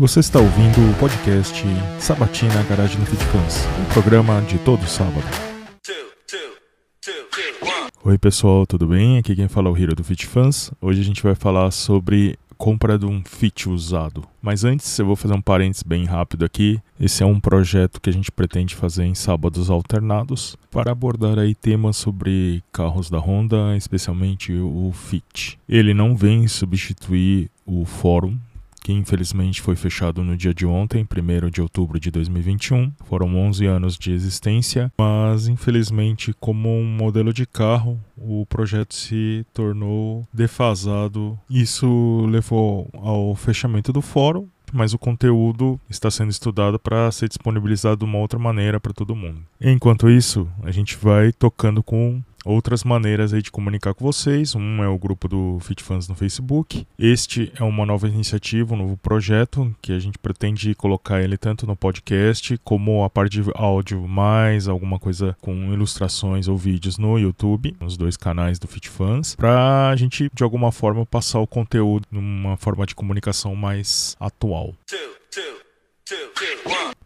Você está ouvindo o podcast Sabatina Garagem no Fit Fans, um programa de todo sábado. Oi pessoal, tudo bem? Aqui quem fala é o Hiro do Fit Fans. Hoje a gente vai falar sobre compra de um Fit usado. Mas antes eu vou fazer um parênteses bem rápido aqui. Esse é um projeto que a gente pretende fazer em sábados alternados para abordar aí temas sobre carros da Honda, especialmente o Fit. Ele não vem substituir o fórum que infelizmente foi fechado no dia de ontem, 1 de outubro de 2021. Foram 11 anos de existência, mas infelizmente, como um modelo de carro, o projeto se tornou defasado. Isso levou ao fechamento do fórum mas o conteúdo está sendo estudado para ser disponibilizado de uma outra maneira para todo mundo. Enquanto isso, a gente vai tocando com outras maneiras aí de comunicar com vocês. Um é o grupo do FitFans no Facebook. Este é uma nova iniciativa, um novo projeto que a gente pretende colocar ele tanto no podcast como a parte de áudio, mais alguma coisa com ilustrações ou vídeos no YouTube, nos dois canais do FitFans, para a gente de alguma forma passar o conteúdo numa forma de comunicação mais atual. Two, two.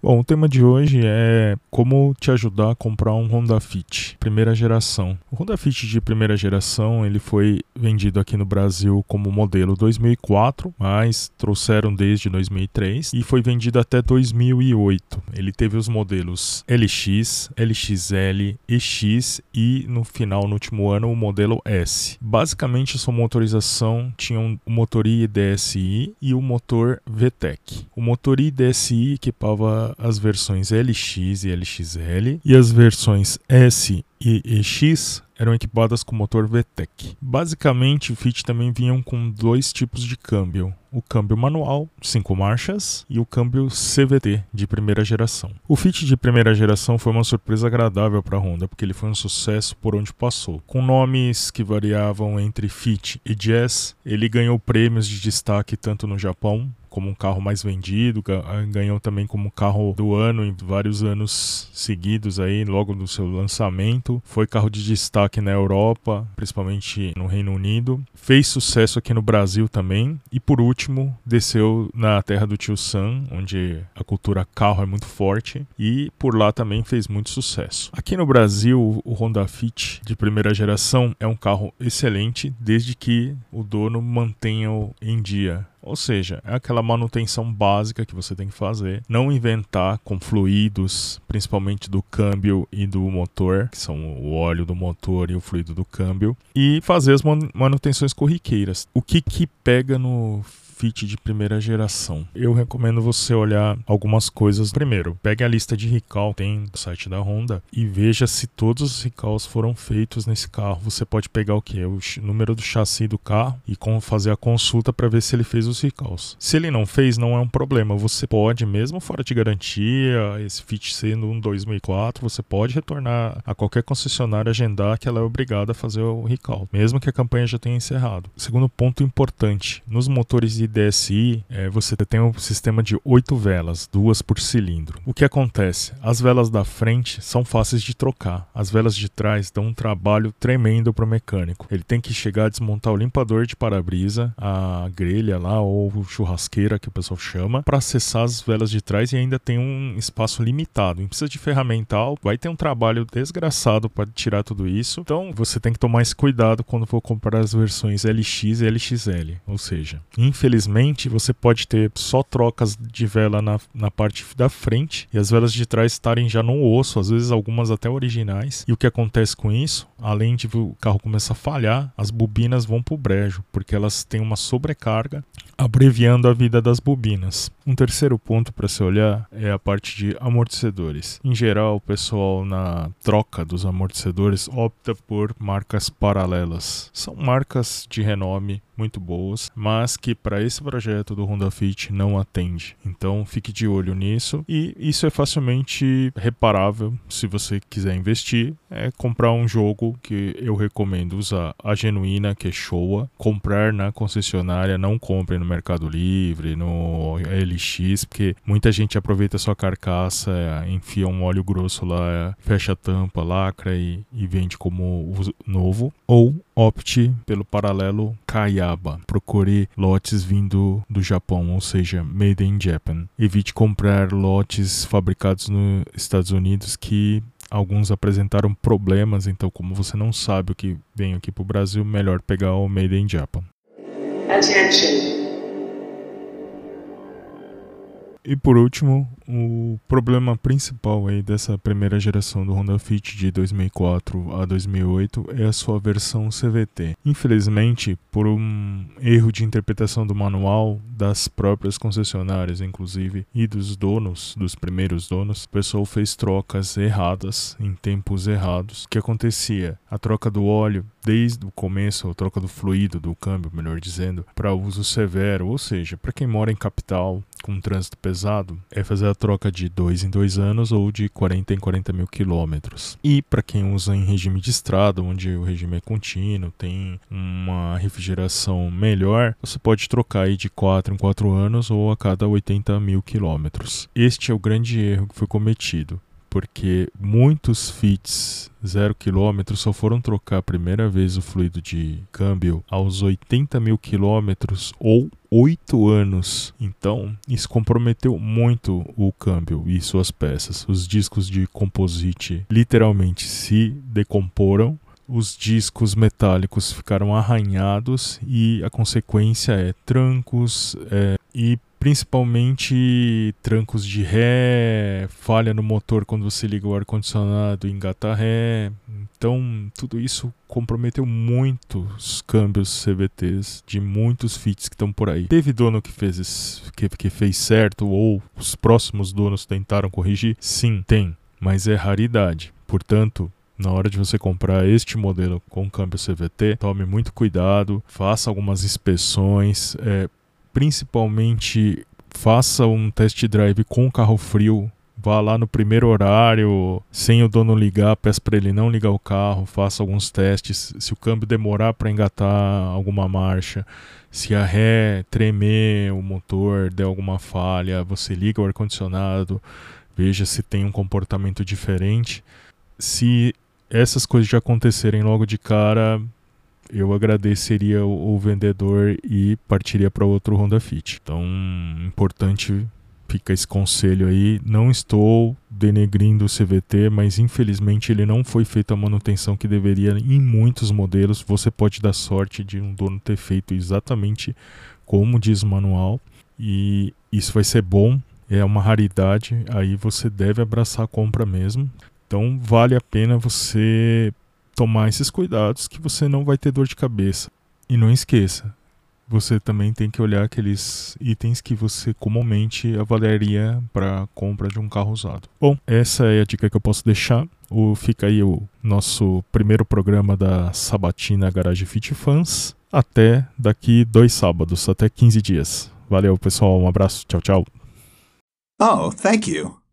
Bom, o tema de hoje é como te ajudar a comprar um Honda Fit primeira geração. O Honda Fit de primeira geração ele foi vendido aqui no Brasil como modelo 2004, mas trouxeram desde 2003 e foi vendido até 2008. Ele teve os modelos LX, LXL, EX e no final, no último ano, o modelo S. Basicamente, sua motorização tinha um motor I DSI e o motor VTEC. O motor I DSI equipava as versões LX e LXL e as versões S e EX eram equipadas com motor VTEC. Basicamente, o Fit também vinham com dois tipos de câmbio: o câmbio manual, 5 marchas, e o câmbio CVT de primeira geração. O Fit de primeira geração foi uma surpresa agradável para a Honda, porque ele foi um sucesso por onde passou. Com nomes que variavam entre Fit e Jazz, ele ganhou prêmios de destaque tanto no Japão como um carro mais vendido, ganhou também como carro do ano em vários anos seguidos aí, logo do seu lançamento. Foi carro de destaque na Europa, principalmente no Reino Unido. Fez sucesso aqui no Brasil também. E por último, desceu na terra do tio Sam, onde a cultura carro é muito forte. E por lá também fez muito sucesso. Aqui no Brasil, o Honda Fit de primeira geração é um carro excelente, desde que o dono mantenha-o em dia ou seja, é aquela manutenção básica que você tem que fazer. Não inventar com fluidos, principalmente do câmbio e do motor, que são o óleo do motor e o fluido do câmbio. E fazer as manutenções corriqueiras. O que que pega no Fit de primeira geração. Eu recomendo você olhar algumas coisas. Primeiro, pegue a lista de recall tem do site da Honda e veja se todos os recalls foram feitos nesse carro. Você pode pegar o que? O número do chassi do carro e fazer a consulta para ver se ele fez os recalls. Se ele não fez, não é um problema. Você pode, mesmo fora de garantia, esse Fit sendo um 2004, você pode retornar a qualquer concessionária agendar que ela é obrigada a fazer o recall, mesmo que a campanha já tenha encerrado. Segundo ponto importante, nos motores de DSI, é, você tem um sistema de oito velas, duas por cilindro. O que acontece? As velas da frente são fáceis de trocar. As velas de trás dão um trabalho tremendo para o mecânico. Ele tem que chegar a desmontar o limpador de para-brisa, a grelha lá ou churrasqueira que o pessoal chama, para acessar as velas de trás e ainda tem um espaço limitado. E precisa de ferramental, vai ter um trabalho desgraçado para tirar tudo isso. Então você tem que tomar esse cuidado quando for comprar as versões LX e LXL. Ou seja, infelizmente infelizmente, você pode ter só trocas de vela na, na parte da frente e as velas de trás estarem já no osso, às vezes algumas até originais. E o que acontece com isso? Além de o carro começar a falhar, as bobinas vão para o brejo, porque elas têm uma sobrecarga, abreviando a vida das bobinas. Um terceiro ponto para se olhar é a parte de amortecedores. Em geral, o pessoal na troca dos amortecedores opta por marcas paralelas. São marcas de renome muito boas, mas que para esse projeto do Honda Fit não atende. Então fique de olho nisso e isso é facilmente reparável se você quiser investir. É comprar um jogo que eu recomendo usar a genuína que é Showa, comprar na concessionária, não compre no Mercado Livre, no Porque muita gente aproveita a sua carcaça, enfia um óleo grosso lá, fecha a tampa, lacra e, e vende como novo. Ou opte pelo paralelo Kayaba. Procure lotes vindo do Japão, ou seja, made in Japan. Evite comprar lotes fabricados nos Estados Unidos que alguns apresentaram problemas, então como você não sabe o que vem aqui para o Brasil, melhor pegar o Made in Japan. Attention. E por último, o problema principal aí dessa primeira geração do Honda Fit de 2004 a 2008 é a sua versão CVT. Infelizmente, por um erro de interpretação do manual das próprias concessionárias, inclusive, e dos donos, dos primeiros donos, o pessoal fez trocas erradas em tempos errados. O que acontecia? A troca do óleo desde o começo, a troca do fluido do câmbio, melhor dizendo, para uso severo, ou seja, para quem mora em capital com trânsito pesado, é fazer a troca de 2 em 2 anos ou de 40 em 40 mil quilômetros. E para quem usa em regime de estrada, onde o regime é contínuo, tem uma refrigeração melhor, você pode trocar aí de 4 em 4 anos ou a cada 80 mil quilômetros. Este é o grande erro que foi cometido porque muitos fits zero quilômetro só foram trocar a primeira vez o fluido de câmbio aos 80 mil quilômetros ou 8 anos. Então, isso comprometeu muito o câmbio e suas peças. Os discos de composite literalmente se decomporam os discos metálicos ficaram arranhados e a consequência é trancos é, e principalmente trancos de ré, falha no motor quando você liga o ar-condicionado, engata ré. Então, tudo isso comprometeu muito os câmbios CVTs de muitos fits que estão por aí. Teve dono que fez, que, que fez certo ou os próximos donos tentaram corrigir? Sim, tem, mas é raridade. Portanto, na hora de você comprar este modelo com câmbio CVT, tome muito cuidado, faça algumas inspeções, é, principalmente faça um test drive com carro frio. Vá lá no primeiro horário, sem o dono ligar, peça para ele não ligar o carro, faça alguns testes. Se o câmbio demorar para engatar alguma marcha, se a ré tremer, o motor der alguma falha, você liga o ar-condicionado, veja se tem um comportamento diferente. Se essas coisas já acontecerem logo de cara, eu agradeceria o, o vendedor e partiria para outro Honda Fit. Então, importante fica esse conselho aí. Não estou denegrindo o CVT, mas infelizmente ele não foi feito a manutenção que deveria em muitos modelos. Você pode dar sorte de um dono ter feito exatamente como diz o manual e isso vai ser bom. É uma raridade, aí você deve abraçar a compra mesmo. Então vale a pena você tomar esses cuidados que você não vai ter dor de cabeça. E não esqueça, você também tem que olhar aqueles itens que você comumente avaliaria para compra de um carro usado. Bom, essa é a dica que eu posso deixar. O, fica aí o nosso primeiro programa da Sabatina Garage Fit Fans. Até daqui dois sábados, até 15 dias. Valeu, pessoal. Um abraço. Tchau, tchau. Oh, thank you.